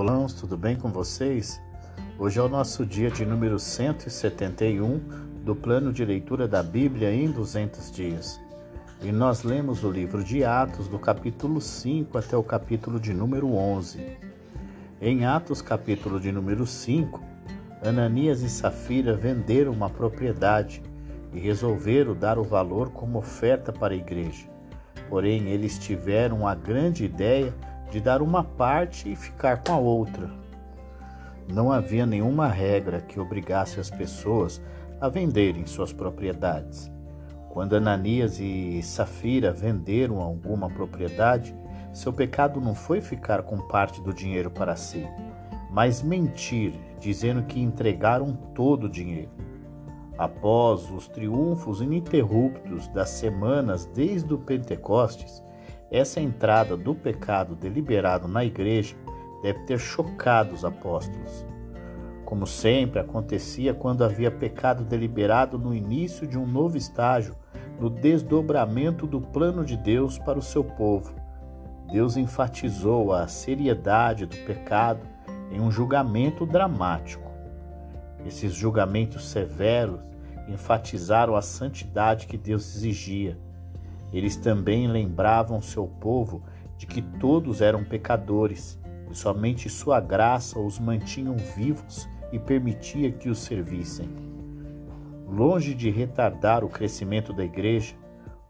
Olá, tudo bem com vocês? Hoje é o nosso dia de número 171 do plano de leitura da Bíblia em 200 dias. E nós lemos o livro de Atos, do capítulo 5 até o capítulo de número 11. Em Atos, capítulo de número 5, Ananias e Safira venderam uma propriedade e resolveram dar o valor como oferta para a igreja. Porém, eles tiveram a grande ideia de dar uma parte e ficar com a outra. Não havia nenhuma regra que obrigasse as pessoas a venderem suas propriedades. Quando Ananias e Safira venderam alguma propriedade, seu pecado não foi ficar com parte do dinheiro para si, mas mentir, dizendo que entregaram todo o dinheiro. Após os triunfos ininterruptos das semanas desde o Pentecostes, essa entrada do pecado deliberado na igreja deve ter chocado os apóstolos. Como sempre acontecia quando havia pecado deliberado no início de um novo estágio, no desdobramento do plano de Deus para o seu povo. Deus enfatizou a seriedade do pecado em um julgamento dramático. Esses julgamentos severos enfatizaram a santidade que Deus exigia eles também lembravam seu povo de que todos eram pecadores e somente sua graça os mantinham vivos e permitia que os servissem. Longe de retardar o crescimento da igreja,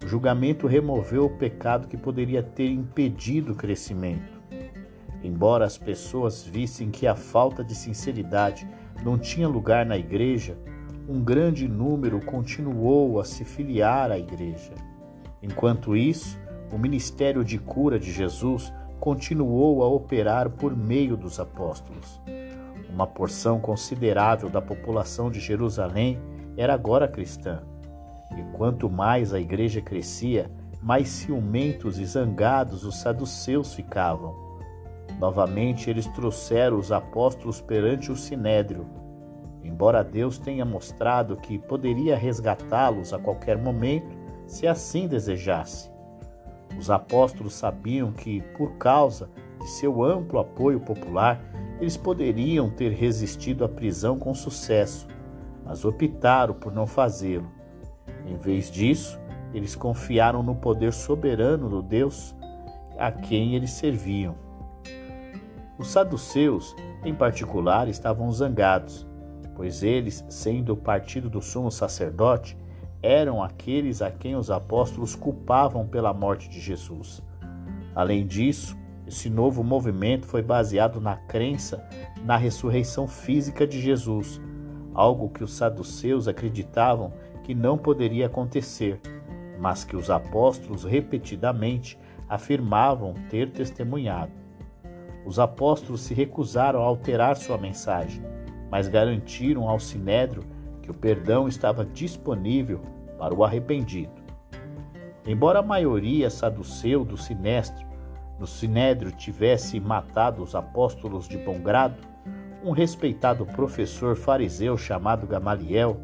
o julgamento removeu o pecado que poderia ter impedido o crescimento. Embora as pessoas vissem que a falta de sinceridade não tinha lugar na igreja, um grande número continuou a se filiar à igreja. Enquanto isso, o ministério de cura de Jesus continuou a operar por meio dos apóstolos. Uma porção considerável da população de Jerusalém era agora cristã. E quanto mais a igreja crescia, mais ciumentos e zangados os saduceus ficavam. Novamente eles trouxeram os apóstolos perante o sinédrio. Embora Deus tenha mostrado que poderia resgatá-los a qualquer momento, se assim desejasse. Os apóstolos sabiam que, por causa de seu amplo apoio popular, eles poderiam ter resistido à prisão com sucesso, mas optaram por não fazê-lo. Em vez disso, eles confiaram no poder soberano do Deus a quem eles serviam. Os saduceus, em particular, estavam zangados, pois eles, sendo o partido do sumo sacerdote, eram aqueles a quem os apóstolos culpavam pela morte de Jesus. Além disso, esse novo movimento foi baseado na crença na ressurreição física de Jesus, algo que os saduceus acreditavam que não poderia acontecer, mas que os apóstolos repetidamente afirmavam ter testemunhado. Os apóstolos se recusaram a alterar sua mensagem, mas garantiram ao sinédrio que o perdão estava disponível para o arrependido. Embora a maioria saduceu do sinestro, no sinédrio tivesse matado os apóstolos de bom grado, um respeitado professor fariseu chamado Gamaliel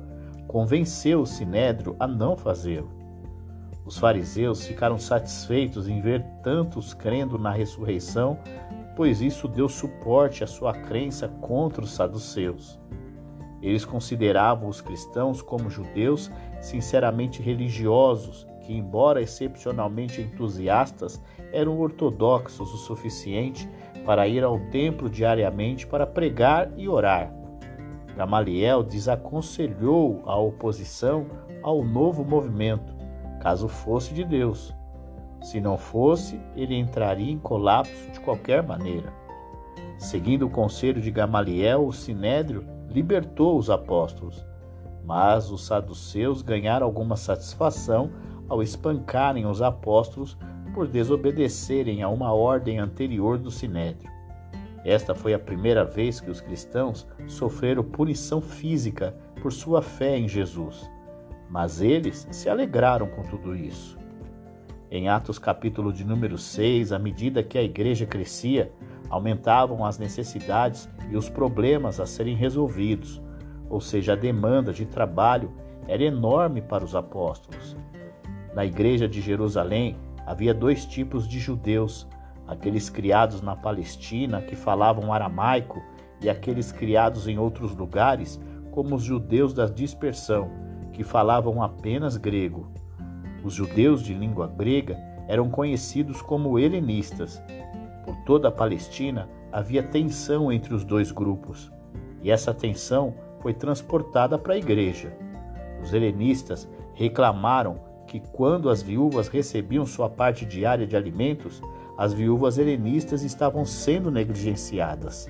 convenceu o sinédrio a não fazê-lo. Os fariseus ficaram satisfeitos em ver tantos crendo na ressurreição, pois isso deu suporte à sua crença contra os saduceus. Eles consideravam os cristãos como judeus sinceramente religiosos, que, embora excepcionalmente entusiastas, eram ortodoxos o suficiente para ir ao templo diariamente para pregar e orar. Gamaliel desaconselhou a oposição ao novo movimento, caso fosse de Deus. Se não fosse, ele entraria em colapso de qualquer maneira. Seguindo o conselho de Gamaliel, o sinédrio libertou os apóstolos. Mas os saduceus ganharam alguma satisfação ao espancarem os apóstolos por desobedecerem a uma ordem anterior do sinédrio. Esta foi a primeira vez que os cristãos sofreram punição física por sua fé em Jesus. Mas eles se alegraram com tudo isso. Em Atos capítulo de número 6, à medida que a igreja crescia, aumentavam as necessidades e os problemas a serem resolvidos, ou seja, a demanda de trabalho era enorme para os apóstolos. Na igreja de Jerusalém havia dois tipos de judeus: aqueles criados na Palestina que falavam aramaico e aqueles criados em outros lugares, como os judeus da dispersão, que falavam apenas grego. Os judeus de língua grega eram conhecidos como helenistas. Por toda a Palestina havia tensão entre os dois grupos, e essa tensão foi transportada para a igreja. Os helenistas reclamaram que quando as viúvas recebiam sua parte diária de alimentos, as viúvas helenistas estavam sendo negligenciadas.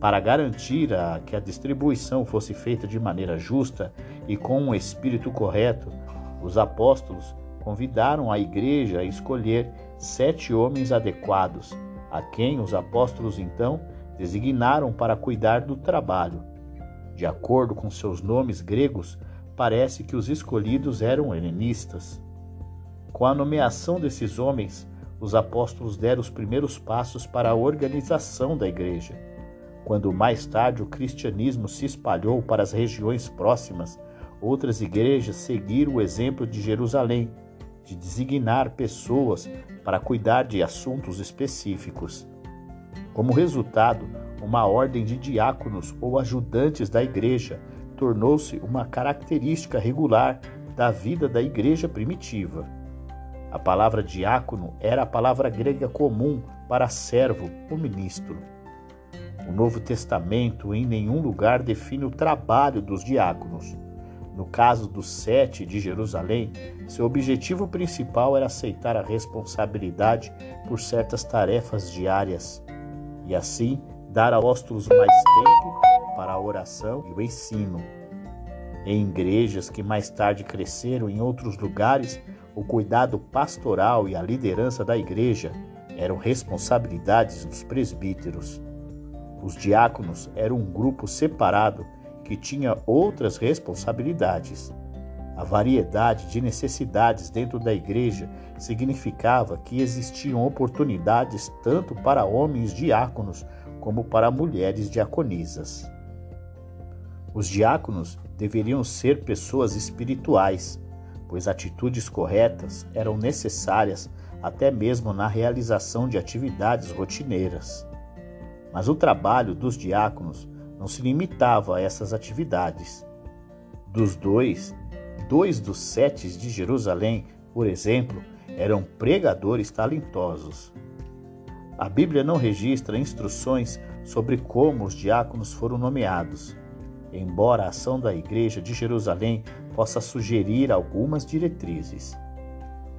Para garantir a, que a distribuição fosse feita de maneira justa e com um espírito correto, os apóstolos convidaram a igreja a escolher sete homens adequados, a quem os apóstolos então designaram para cuidar do trabalho. De acordo com seus nomes gregos, parece que os escolhidos eram helenistas. Com a nomeação desses homens, os apóstolos deram os primeiros passos para a organização da igreja. Quando mais tarde o cristianismo se espalhou para as regiões próximas, outras igrejas seguiram o exemplo de Jerusalém, de designar pessoas para cuidar de assuntos específicos. Como resultado, uma ordem de diáconos ou ajudantes da igreja tornou-se uma característica regular da vida da igreja primitiva. A palavra diácono era a palavra grega comum para servo ou ministro. O Novo Testamento em nenhum lugar define o trabalho dos diáconos. No caso dos sete de Jerusalém, seu objetivo principal era aceitar a responsabilidade por certas tarefas diárias e assim dar a apóstolos mais tempo para a oração e o ensino. Em igrejas que mais tarde cresceram em outros lugares, o cuidado pastoral e a liderança da igreja eram responsabilidades dos presbíteros. Os diáconos eram um grupo separado que tinha outras responsabilidades. A variedade de necessidades dentro da igreja significava que existiam oportunidades tanto para homens diáconos como para mulheres diaconisas. Os diáconos deveriam ser pessoas espirituais, pois atitudes corretas eram necessárias até mesmo na realização de atividades rotineiras. Mas o trabalho dos diáconos não se limitava a essas atividades. Dos dois, dois dos sete de Jerusalém, por exemplo, eram pregadores talentosos. A Bíblia não registra instruções sobre como os diáconos foram nomeados, embora a ação da Igreja de Jerusalém possa sugerir algumas diretrizes.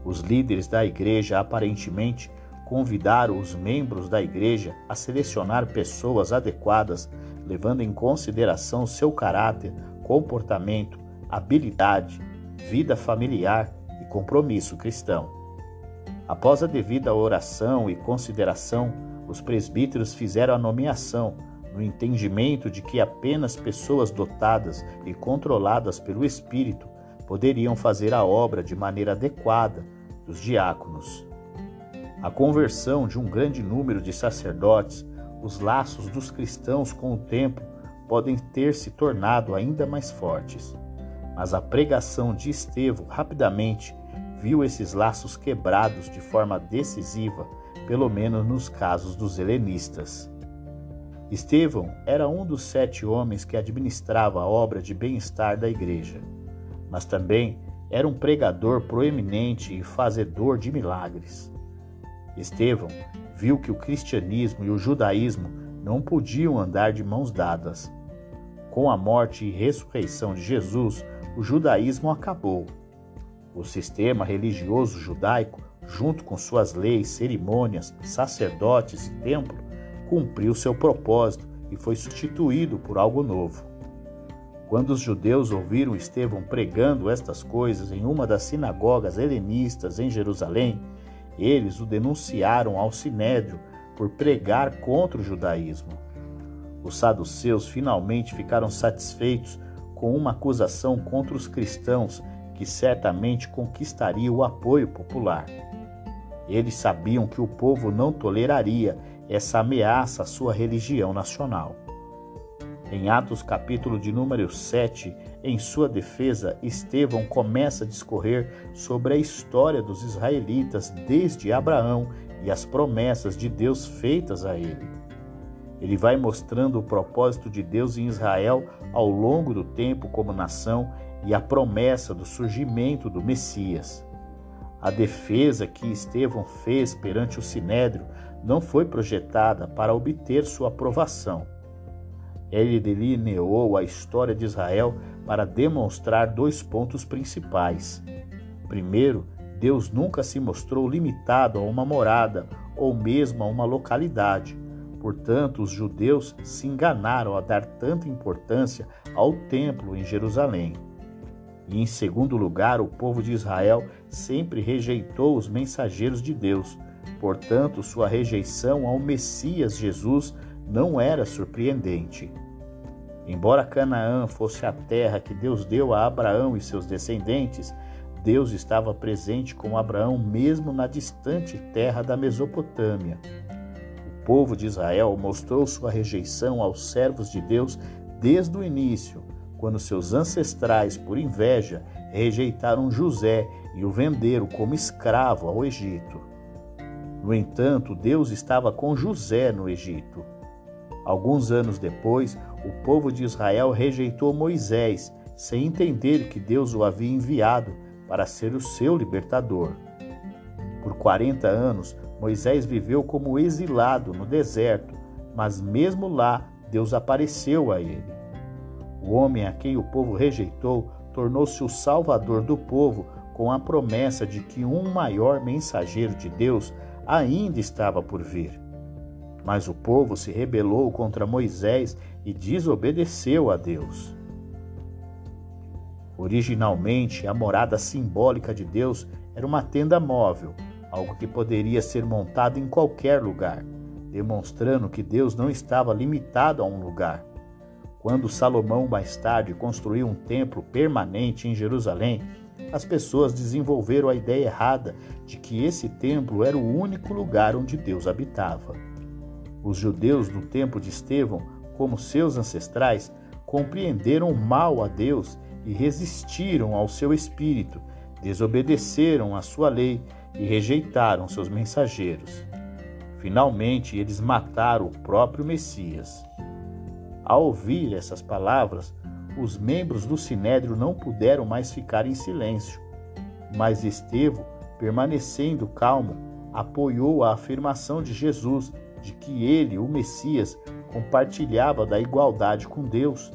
Os líderes da Igreja aparentemente convidaram os membros da Igreja a selecionar pessoas adequadas, levando em consideração seu caráter, comportamento, habilidade, vida familiar e compromisso cristão. Após a devida oração e consideração, os presbíteros fizeram a nomeação, no entendimento de que apenas pessoas dotadas e controladas pelo Espírito poderiam fazer a obra de maneira adequada dos diáconos. A conversão de um grande número de sacerdotes, os laços dos cristãos com o tempo podem ter se tornado ainda mais fortes. Mas a pregação de Estevão rapidamente viu esses laços quebrados de forma decisiva, pelo menos nos casos dos helenistas. Estevão era um dos sete homens que administrava a obra de bem-estar da igreja, mas também era um pregador proeminente e fazedor de milagres. Estevão viu que o cristianismo e o judaísmo não podiam andar de mãos dadas. Com a morte e ressurreição de Jesus, o judaísmo acabou. O sistema religioso judaico, junto com suas leis, cerimônias, sacerdotes e templo, cumpriu seu propósito e foi substituído por algo novo. Quando os judeus ouviram Estevão pregando estas coisas em uma das sinagogas helenistas em Jerusalém, eles o denunciaram ao sinédrio por pregar contra o judaísmo. Os saduceus finalmente ficaram satisfeitos com uma acusação contra os cristãos que certamente conquistaria o apoio popular. Eles sabiam que o povo não toleraria essa ameaça à sua religião nacional. Em Atos capítulo de número 7, em sua defesa, Estevão começa a discorrer sobre a história dos israelitas desde Abraão e as promessas de Deus feitas a ele. Ele vai mostrando o propósito de Deus em Israel ao longo do tempo como nação e a promessa do surgimento do Messias. A defesa que Estevão fez perante o Sinédrio não foi projetada para obter sua aprovação. Ele delineou a história de Israel para demonstrar dois pontos principais. Primeiro, Deus nunca se mostrou limitado a uma morada ou mesmo a uma localidade. Portanto, os judeus se enganaram a dar tanta importância ao templo em Jerusalém. E em segundo lugar, o povo de Israel sempre rejeitou os mensageiros de Deus. Portanto, sua rejeição ao Messias Jesus não era surpreendente. Embora Canaã fosse a terra que Deus deu a Abraão e seus descendentes, Deus estava presente com Abraão mesmo na distante terra da Mesopotâmia. O povo de Israel mostrou sua rejeição aos servos de Deus desde o início, quando seus ancestrais, por inveja, rejeitaram José e o venderam como escravo ao Egito. No entanto, Deus estava com José no Egito. Alguns anos depois, o povo de Israel rejeitou Moisés, sem entender que Deus o havia enviado para ser o seu libertador. Por 40 anos, Moisés viveu como exilado no deserto, mas mesmo lá, Deus apareceu a ele. O homem a quem o povo rejeitou tornou-se o salvador do povo com a promessa de que um maior mensageiro de Deus ainda estava por vir. Mas o povo se rebelou contra Moisés e desobedeceu a Deus. Originalmente, a morada simbólica de Deus era uma tenda móvel, algo que poderia ser montado em qualquer lugar, demonstrando que Deus não estava limitado a um lugar. Quando Salomão mais tarde construiu um templo permanente em Jerusalém, as pessoas desenvolveram a ideia errada de que esse templo era o único lugar onde Deus habitava. Os judeus do tempo de Estevão, como seus ancestrais, compreenderam mal a Deus e resistiram ao seu espírito, desobedeceram à sua lei e rejeitaram seus mensageiros. Finalmente, eles mataram o próprio Messias. Ao ouvir essas palavras, os membros do sinédrio não puderam mais ficar em silêncio. Mas Estevão, permanecendo calmo, apoiou a afirmação de Jesus de que ele, o Messias, compartilhava da igualdade com Deus.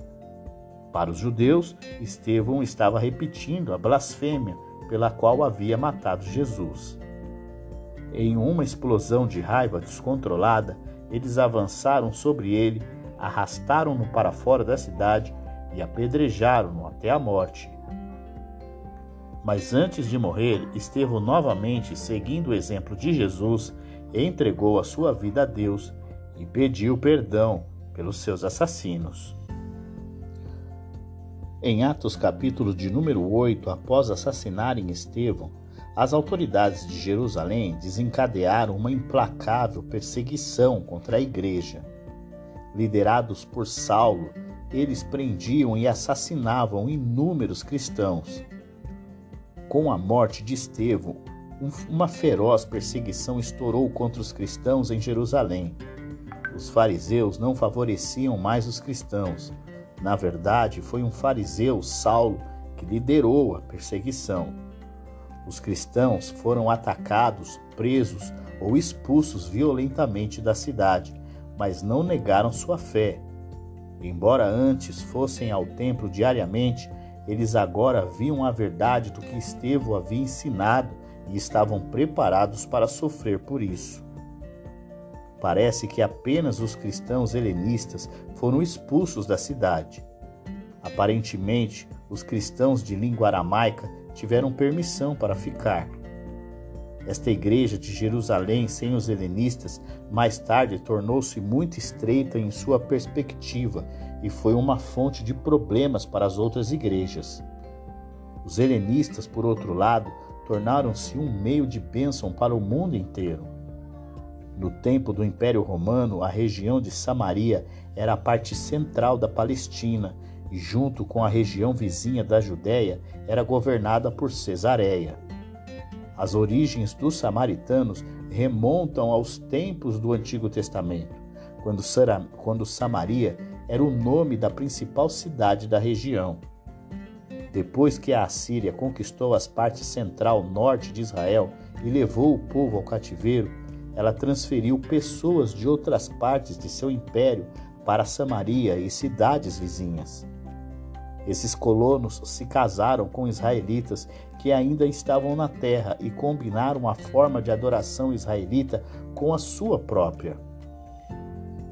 Para os judeus, Estevão estava repetindo a blasfêmia pela qual havia matado Jesus. Em uma explosão de raiva descontrolada, eles avançaram sobre ele arrastaram-no para fora da cidade e apedrejaram-no até a morte. Mas antes de morrer, Estevão novamente, seguindo o exemplo de Jesus, entregou a sua vida a Deus e pediu perdão pelos seus assassinos. Em Atos capítulo de número 8, após assassinarem Estevão, as autoridades de Jerusalém desencadearam uma implacável perseguição contra a igreja. Liderados por Saulo, eles prendiam e assassinavam inúmeros cristãos. Com a morte de Estevão, uma feroz perseguição estourou contra os cristãos em Jerusalém. Os fariseus não favoreciam mais os cristãos. Na verdade, foi um fariseu, Saulo, que liderou a perseguição. Os cristãos foram atacados, presos ou expulsos violentamente da cidade mas não negaram sua fé. Embora antes fossem ao templo diariamente, eles agora viam a verdade do que Estevão havia ensinado e estavam preparados para sofrer por isso. Parece que apenas os cristãos helenistas foram expulsos da cidade. Aparentemente, os cristãos de língua aramaica tiveram permissão para ficar. Esta igreja de Jerusalém, sem os helenistas, mais tarde tornou-se muito estreita em sua perspectiva e foi uma fonte de problemas para as outras igrejas. Os helenistas, por outro lado, tornaram-se um meio de bênção para o mundo inteiro. No tempo do Império Romano, a região de Samaria era a parte central da Palestina e, junto com a região vizinha da Judéia, era governada por Cesareia. As origens dos samaritanos remontam aos tempos do Antigo Testamento, quando, Samaria era o nome da principal cidade da região. Depois que a Assíria conquistou as partes central norte de Israel e levou o povo ao cativeiro, ela transferiu pessoas de outras partes de seu império para Samaria e cidades vizinhas. Esses colonos se casaram com israelitas que ainda estavam na terra e combinaram a forma de adoração israelita com a sua própria.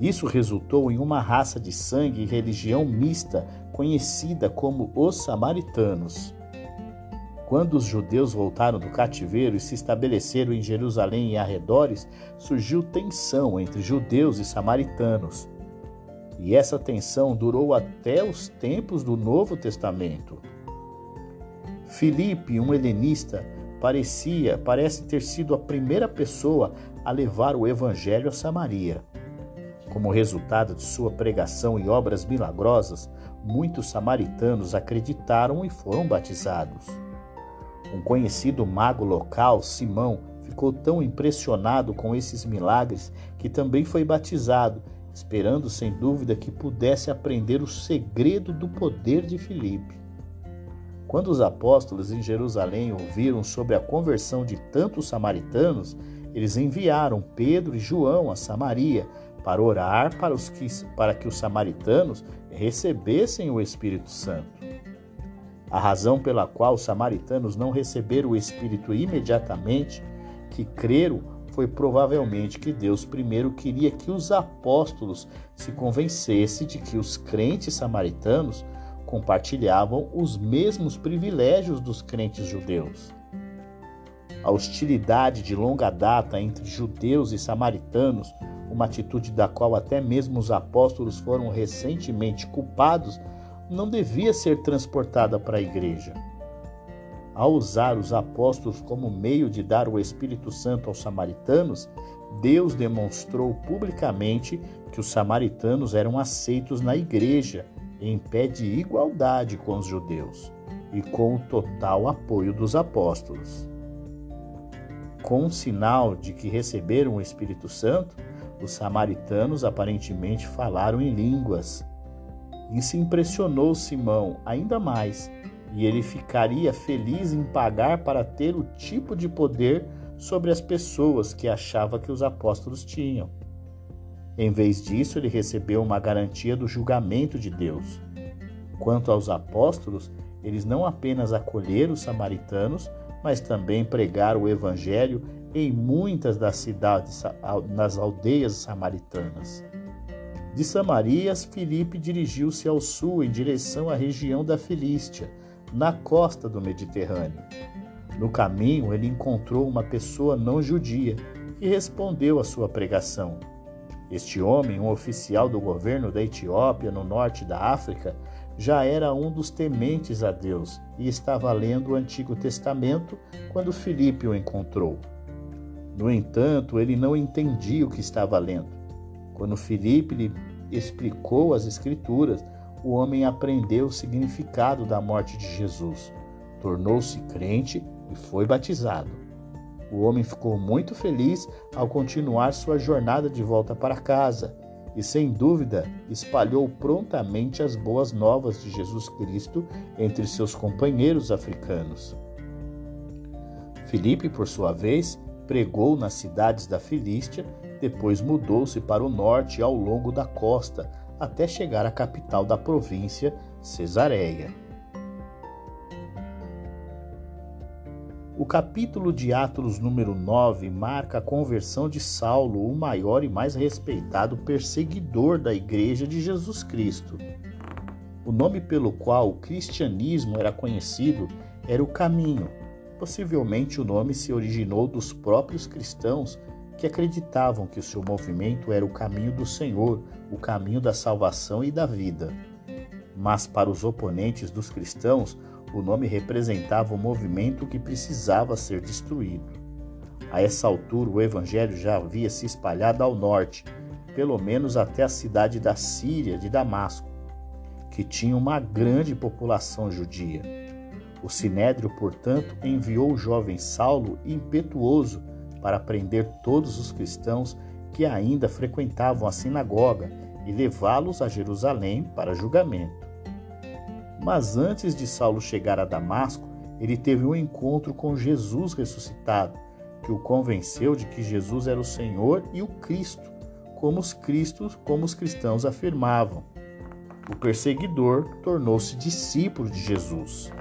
Isso resultou em uma raça de sangue e religião mista conhecida como os samaritanos. Quando os judeus voltaram do cativeiro e se estabeleceram em Jerusalém e arredores, surgiu tensão entre judeus e samaritanos. E essa tensão durou até os tempos do Novo Testamento. Filipe, um helenista, parecia, parece ter sido a primeira pessoa a levar o evangelho a Samaria. Como resultado de sua pregação e obras milagrosas, muitos samaritanos acreditaram e foram batizados. Um conhecido mago local, Simão, ficou tão impressionado com esses milagres que também foi batizado, esperando sem dúvida que pudesse aprender o segredo do poder de Filipe. Quando os apóstolos em Jerusalém ouviram sobre a conversão de tantos samaritanos, eles enviaram Pedro e João a Samaria para orar para, os que, para que os samaritanos recebessem o Espírito Santo. A razão pela qual os samaritanos não receberam o Espírito imediatamente, que creram, foi provavelmente que Deus primeiro queria que os apóstolos se convencessem de que os crentes samaritanos compartilhavam os mesmos privilégios dos crentes judeus. A hostilidade de longa data entre judeus e samaritanos, uma atitude da qual até mesmo os apóstolos foram recentemente culpados, não devia ser transportada para a igreja. Ao usar os apóstolos como meio de dar o Espírito Santo aos samaritanos, Deus demonstrou publicamente que os samaritanos eram aceitos na igreja em pé de igualdade com os judeus e com o total apoio dos apóstolos. Com um sinal de que receberam o Espírito Santo, os samaritanos aparentemente falaram em línguas isso impressionou Simão ainda mais, e ele ficaria feliz em pagar para ter o tipo de poder sobre as pessoas que achava que os apóstolos tinham. Em vez disso, ele recebeu uma garantia do julgamento de Deus. Quanto aos apóstolos, eles não apenas acolheram os samaritanos, mas também pregaram o evangelho em muitas das cidades, nas aldeias samaritanas. De Samarias, Filipe dirigiu-se ao sul em direção à região da Filístia, na costa do Mediterrâneo. No caminho, ele encontrou uma pessoa não judia e respondeu à sua pregação. Este homem, um oficial do governo da Etiópia, no norte da África, já era um dos tementes a Deus e estava lendo o Antigo Testamento quando Filipe o encontrou. No entanto, ele não entendia o que estava lendo. Quando Filipe lhe explicou as Escrituras, o homem aprendeu o significado da morte de Jesus, tornou-se crente e foi batizado. O homem ficou muito feliz ao continuar sua jornada de volta para casa e, sem dúvida, espalhou prontamente as boas novas de Jesus Cristo entre seus companheiros africanos. Filipe, por sua vez, pregou nas cidades da Filístia depois mudou-se para o norte ao longo da costa, até chegar à capital da província, Cesareia. O capítulo de Atos número 9 marca a conversão de Saulo, o maior e mais respeitado perseguidor da Igreja de Jesus Cristo. O nome pelo qual o cristianismo era conhecido era o Caminho. Possivelmente o nome se originou dos próprios cristãos que acreditavam que o seu movimento era o caminho do Senhor, o caminho da salvação e da vida. Mas para os oponentes dos cristãos, o nome representava o movimento que precisava ser destruído. A essa altura, o evangelho já havia se espalhado ao norte, pelo menos até a cidade da Síria de Damasco, que tinha uma grande população judia. O sinédrio, portanto, enviou o jovem Saulo impetuoso para prender todos os cristãos que ainda frequentavam a sinagoga e levá-los a Jerusalém para julgamento. Mas antes de Saulo chegar a Damasco, ele teve um encontro com Jesus ressuscitado, que o convenceu de que Jesus era o Senhor e o Cristo, como os cristos, como os cristãos afirmavam. O perseguidor tornou-se discípulo de Jesus.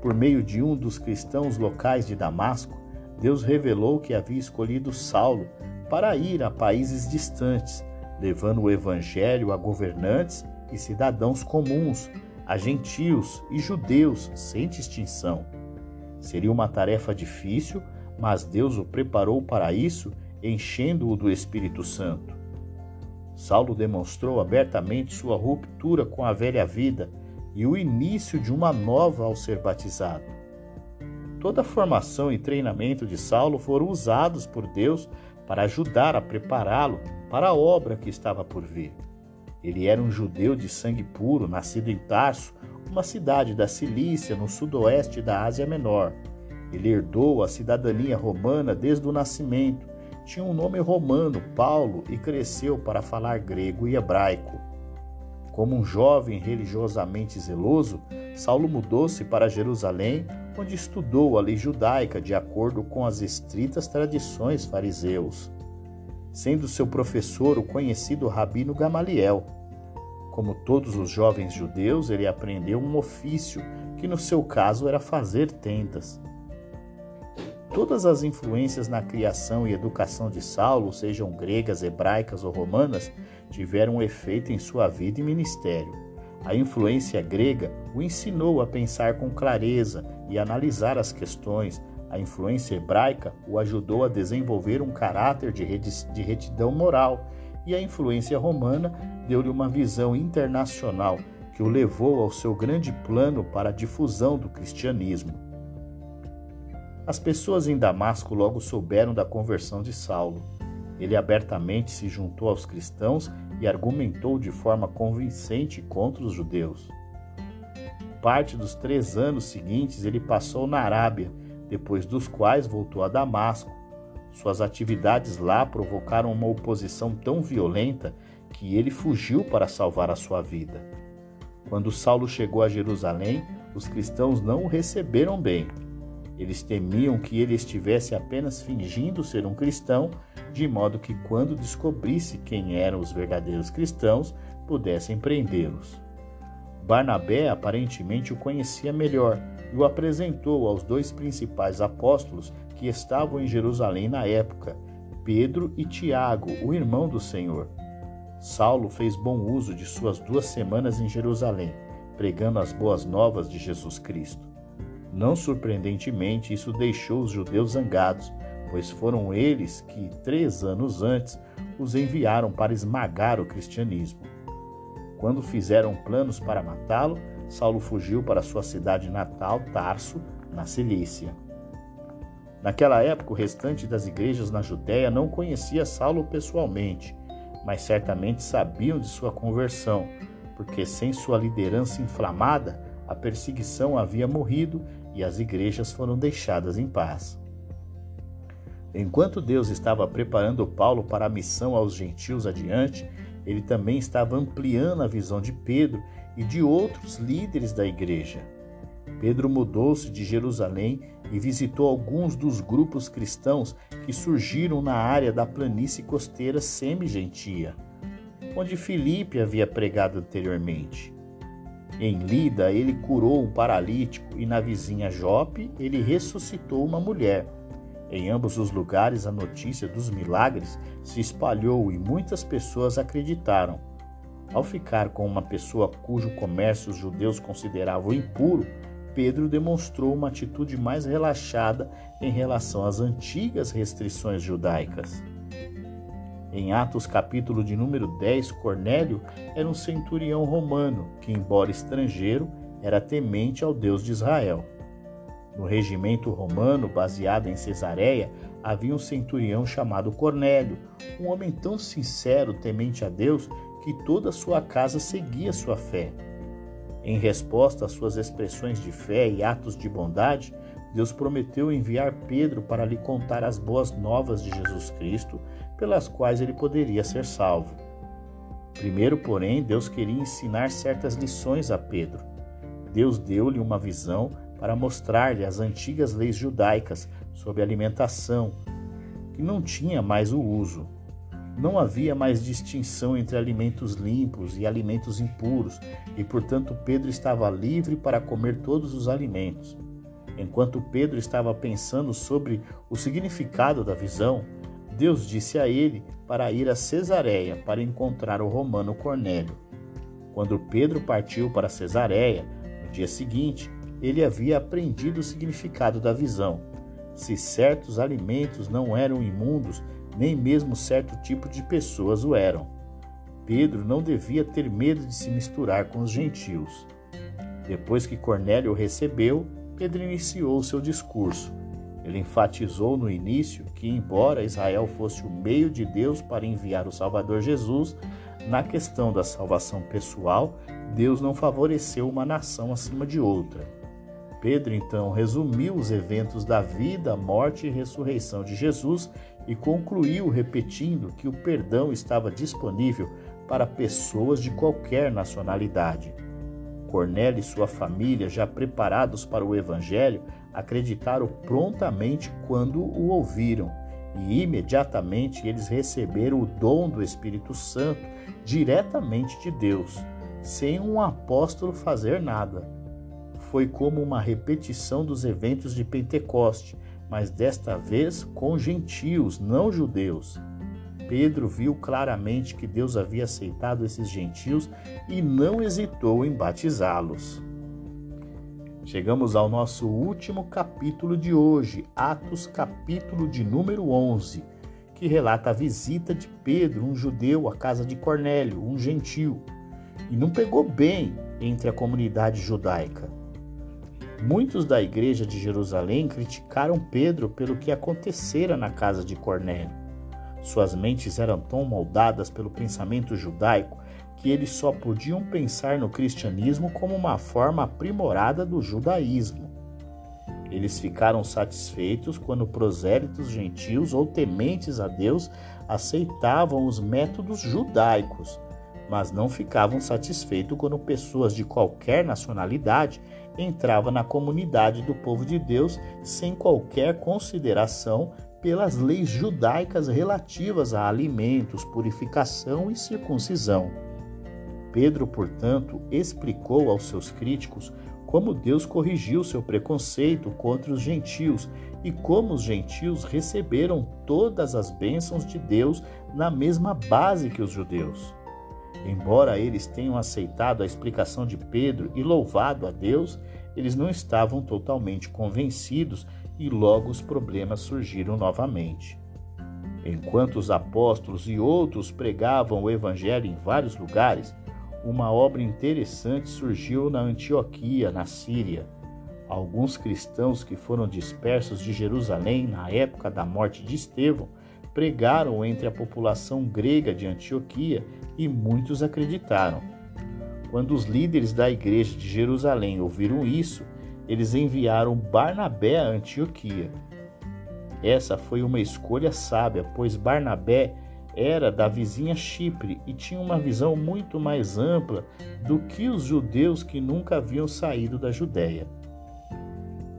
Por meio de um dos cristãos locais de Damasco, Deus revelou que havia escolhido Saulo para ir a países distantes, levando o evangelho a governantes e cidadãos comuns, a gentios e judeus sem distinção. Seria uma tarefa difícil, mas Deus o preparou para isso, enchendo-o do Espírito Santo. Saulo demonstrou abertamente sua ruptura com a velha vida e o início de uma nova ao ser batizado. Toda a formação e treinamento de Saulo foram usados por Deus para ajudar a prepará-lo para a obra que estava por vir. Ele era um judeu de sangue puro, nascido em Tarso, uma cidade da Cilícia, no sudoeste da Ásia Menor. Ele herdou a cidadania romana desde o nascimento. Tinha um nome romano, Paulo, e cresceu para falar grego e hebraico. Como um jovem religiosamente zeloso, Saulo mudou-se para Jerusalém, onde estudou a lei judaica de acordo com as estritas tradições fariseus sendo seu professor o conhecido Rabino Gamaliel. Como todos os jovens judeus, ele aprendeu um ofício, que no seu caso era fazer tendas. Todas as influências na criação e educação de Saulo, sejam gregas, hebraicas ou romanas, tiveram um efeito em sua vida e ministério. A influência grega o ensinou a pensar com clareza e analisar as questões, a influência hebraica o ajudou a desenvolver um caráter de retidão moral, e a influência romana deu-lhe uma visão internacional que o levou ao seu grande plano para a difusão do cristianismo. As pessoas em Damasco logo souberam da conversão de Saulo. Ele abertamente se juntou aos cristãos e argumentou de forma convincente contra os judeus. Parte dos três anos seguintes ele passou na Arábia, depois dos quais voltou a Damasco. Suas atividades lá provocaram uma oposição tão violenta que ele fugiu para salvar a sua vida. Quando Saulo chegou a Jerusalém, os cristãos não o receberam bem. Eles temiam que ele estivesse apenas fingindo ser um cristão, de modo que, quando descobrisse quem eram os verdadeiros cristãos, pudessem prendê-los. Barnabé aparentemente o conhecia melhor e o apresentou aos dois principais apóstolos que estavam em Jerusalém na época, Pedro e Tiago, o irmão do Senhor. Saulo fez bom uso de suas duas semanas em Jerusalém, pregando as boas novas de Jesus Cristo. Não surpreendentemente, isso deixou os judeus zangados, pois foram eles que, três anos antes, os enviaram para esmagar o cristianismo. Quando fizeram planos para matá-lo, Saulo fugiu para sua cidade natal, Tarso, na Cilícia. Naquela época, o restante das igrejas na Judéia não conhecia Saulo pessoalmente, mas certamente sabiam de sua conversão, porque sem sua liderança inflamada, a perseguição havia morrido e as igrejas foram deixadas em paz. Enquanto Deus estava preparando Paulo para a missão aos gentios adiante, ele também estava ampliando a visão de Pedro e de outros líderes da igreja. Pedro mudou-se de Jerusalém e visitou alguns dos grupos cristãos que surgiram na área da planície costeira semi-gentia, onde Filipe havia pregado anteriormente. Em Lida, ele curou um paralítico e na vizinha Jope, ele ressuscitou uma mulher. Em ambos os lugares, a notícia dos milagres se espalhou e muitas pessoas acreditaram. Ao ficar com uma pessoa cujo comércio os judeus consideravam impuro, Pedro demonstrou uma atitude mais relaxada em relação às antigas restrições judaicas. Em Atos capítulo de número 10, Cornélio era um centurião romano que, embora estrangeiro, era temente ao Deus de Israel. No regimento romano, baseado em Cesareia, havia um centurião chamado Cornélio, um homem tão sincero, temente a Deus, que toda a sua casa seguia sua fé. Em resposta às suas expressões de fé e atos de bondade, Deus prometeu enviar Pedro para lhe contar as boas novas de Jesus Cristo, pelas quais ele poderia ser salvo. Primeiro, porém, Deus queria ensinar certas lições a Pedro. Deus deu-lhe uma visão para mostrar-lhe as antigas leis judaicas sobre alimentação, que não tinha mais o uso. Não havia mais distinção entre alimentos limpos e alimentos impuros, e portanto Pedro estava livre para comer todos os alimentos. Enquanto Pedro estava pensando sobre o significado da visão, Deus disse a ele para ir a Cesareia para encontrar o romano Cornélio. Quando Pedro partiu para Cesareia, no dia seguinte, ele havia aprendido o significado da visão. Se certos alimentos não eram imundos, nem mesmo certo tipo de pessoas o eram. Pedro não devia ter medo de se misturar com os gentios. Depois que Cornélio o recebeu, Pedro iniciou seu discurso. Ele enfatizou no início que, embora Israel fosse o meio de Deus para enviar o Salvador Jesus, na questão da salvação pessoal, Deus não favoreceu uma nação acima de outra. Pedro então resumiu os eventos da vida, morte e ressurreição de Jesus e concluiu repetindo que o perdão estava disponível para pessoas de qualquer nacionalidade. Cornélio e sua família, já preparados para o evangelho, acreditaram prontamente quando o ouviram, e imediatamente eles receberam o dom do Espírito Santo diretamente de Deus, sem um apóstolo fazer nada. Foi como uma repetição dos eventos de Pentecoste, mas desta vez com gentios, não judeus. Pedro viu claramente que Deus havia aceitado esses gentios e não hesitou em batizá-los. Chegamos ao nosso último capítulo de hoje, Atos, capítulo de número 11, que relata a visita de Pedro, um judeu, à casa de Cornélio, um gentil. E não pegou bem entre a comunidade judaica. Muitos da igreja de Jerusalém criticaram Pedro pelo que acontecera na casa de Cornélio. Suas mentes eram tão moldadas pelo pensamento judaico que eles só podiam pensar no cristianismo como uma forma aprimorada do judaísmo. Eles ficaram satisfeitos quando prosélitos gentios ou tementes a Deus aceitavam os métodos judaicos, mas não ficavam satisfeitos quando pessoas de qualquer nacionalidade entravam na comunidade do povo de Deus sem qualquer consideração pelas leis judaicas relativas a alimentos, purificação e circuncisão. Pedro, portanto, explicou aos seus críticos como Deus corrigiu seu preconceito contra os gentios e como os gentios receberam todas as bênçãos de Deus na mesma base que os judeus. Embora eles tenham aceitado a explicação de Pedro e louvado a Deus, eles não estavam totalmente convencidos e logo os problemas surgiram novamente. Enquanto os apóstolos e outros pregavam o evangelho em vários lugares, uma obra interessante surgiu na Antioquia, na Síria. Alguns cristãos que foram dispersos de Jerusalém na época da morte de Estevão pregaram entre a população grega de Antioquia e muitos acreditaram. Quando os líderes da igreja de Jerusalém ouviram isso, eles enviaram Barnabé a Antioquia. Essa foi uma escolha sábia, pois Barnabé era da vizinha Chipre e tinha uma visão muito mais ampla do que os judeus que nunca haviam saído da Judéia.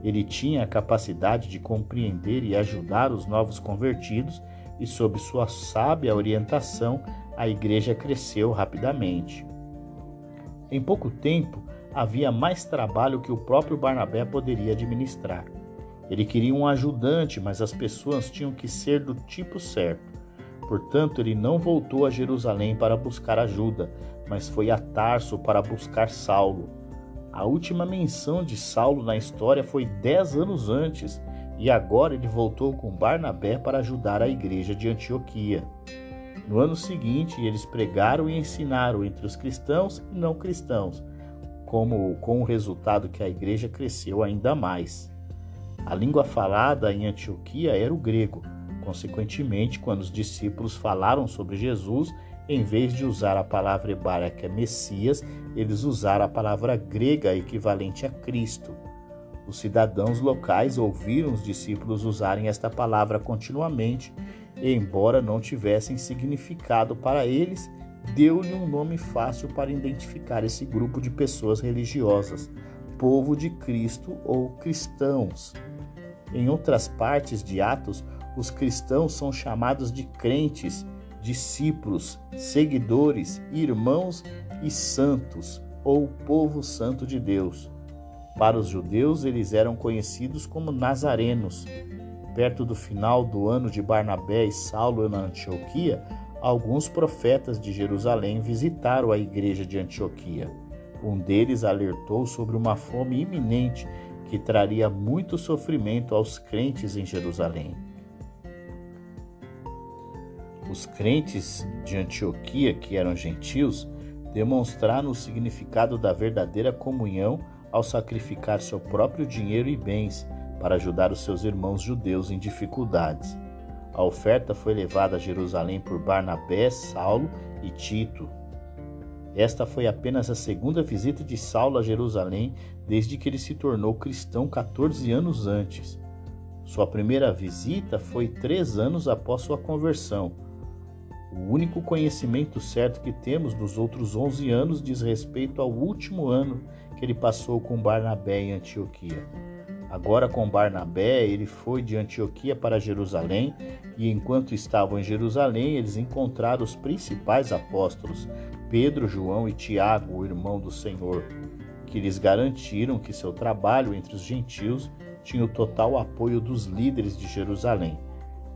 Ele tinha a capacidade de compreender e ajudar os novos convertidos, e sob sua sábia orientação, a igreja cresceu rapidamente. Em pouco tempo, havia mais trabalho que o próprio Barnabé poderia administrar. Ele queria um ajudante, mas as pessoas tinham que ser do tipo certo. Portanto, ele não voltou a Jerusalém para buscar ajuda, mas foi a Tarso para buscar Saulo. A última menção de Saulo na história foi dez anos antes, e agora ele voltou com Barnabé para ajudar a igreja de Antioquia. No ano seguinte, eles pregaram e ensinaram entre os cristãos e não cristãos como com o resultado que a igreja cresceu ainda mais. A língua falada em Antioquia era o grego, Consequentemente, quando os discípulos falaram sobre Jesus, em vez de usar a palavra hebraica Messias, eles usaram a palavra grega equivalente a Cristo. Os cidadãos locais ouviram os discípulos usarem esta palavra continuamente, e, embora não tivessem significado para eles, deu-lhe um nome fácil para identificar esse grupo de pessoas religiosas, povo de Cristo ou cristãos. Em outras partes de Atos, os cristãos são chamados de crentes, discípulos, seguidores, irmãos e santos, ou povo santo de Deus. Para os judeus, eles eram conhecidos como nazarenos. Perto do final do ano de Barnabé e Saulo na Antioquia, alguns profetas de Jerusalém visitaram a igreja de Antioquia. Um deles alertou sobre uma fome iminente que traria muito sofrimento aos crentes em Jerusalém. Os crentes de Antioquia, que eram gentios, demonstraram o significado da verdadeira comunhão ao sacrificar seu próprio dinheiro e bens para ajudar os seus irmãos judeus em dificuldades. A oferta foi levada a Jerusalém por Barnabé, Saulo e Tito. Esta foi apenas a segunda visita de Saulo a Jerusalém desde que ele se tornou cristão 14 anos antes. Sua primeira visita foi três anos após sua conversão. O único conhecimento certo que temos dos outros 11 anos diz respeito ao último ano que ele passou com Barnabé em Antioquia. Agora, com Barnabé, ele foi de Antioquia para Jerusalém, e enquanto estavam em Jerusalém, eles encontraram os principais apóstolos, Pedro, João e Tiago, o irmão do Senhor que lhes garantiram que seu trabalho entre os gentios tinha o total apoio dos líderes de Jerusalém.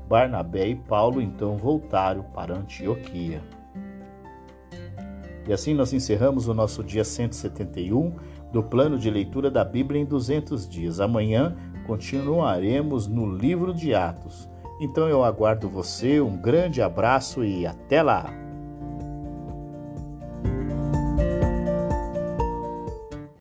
Barnabé e Paulo então voltaram para Antioquia. E assim nós encerramos o nosso dia 171 do plano de leitura da Bíblia em 200 dias. Amanhã continuaremos no livro de Atos. Então eu aguardo você, um grande abraço e até lá!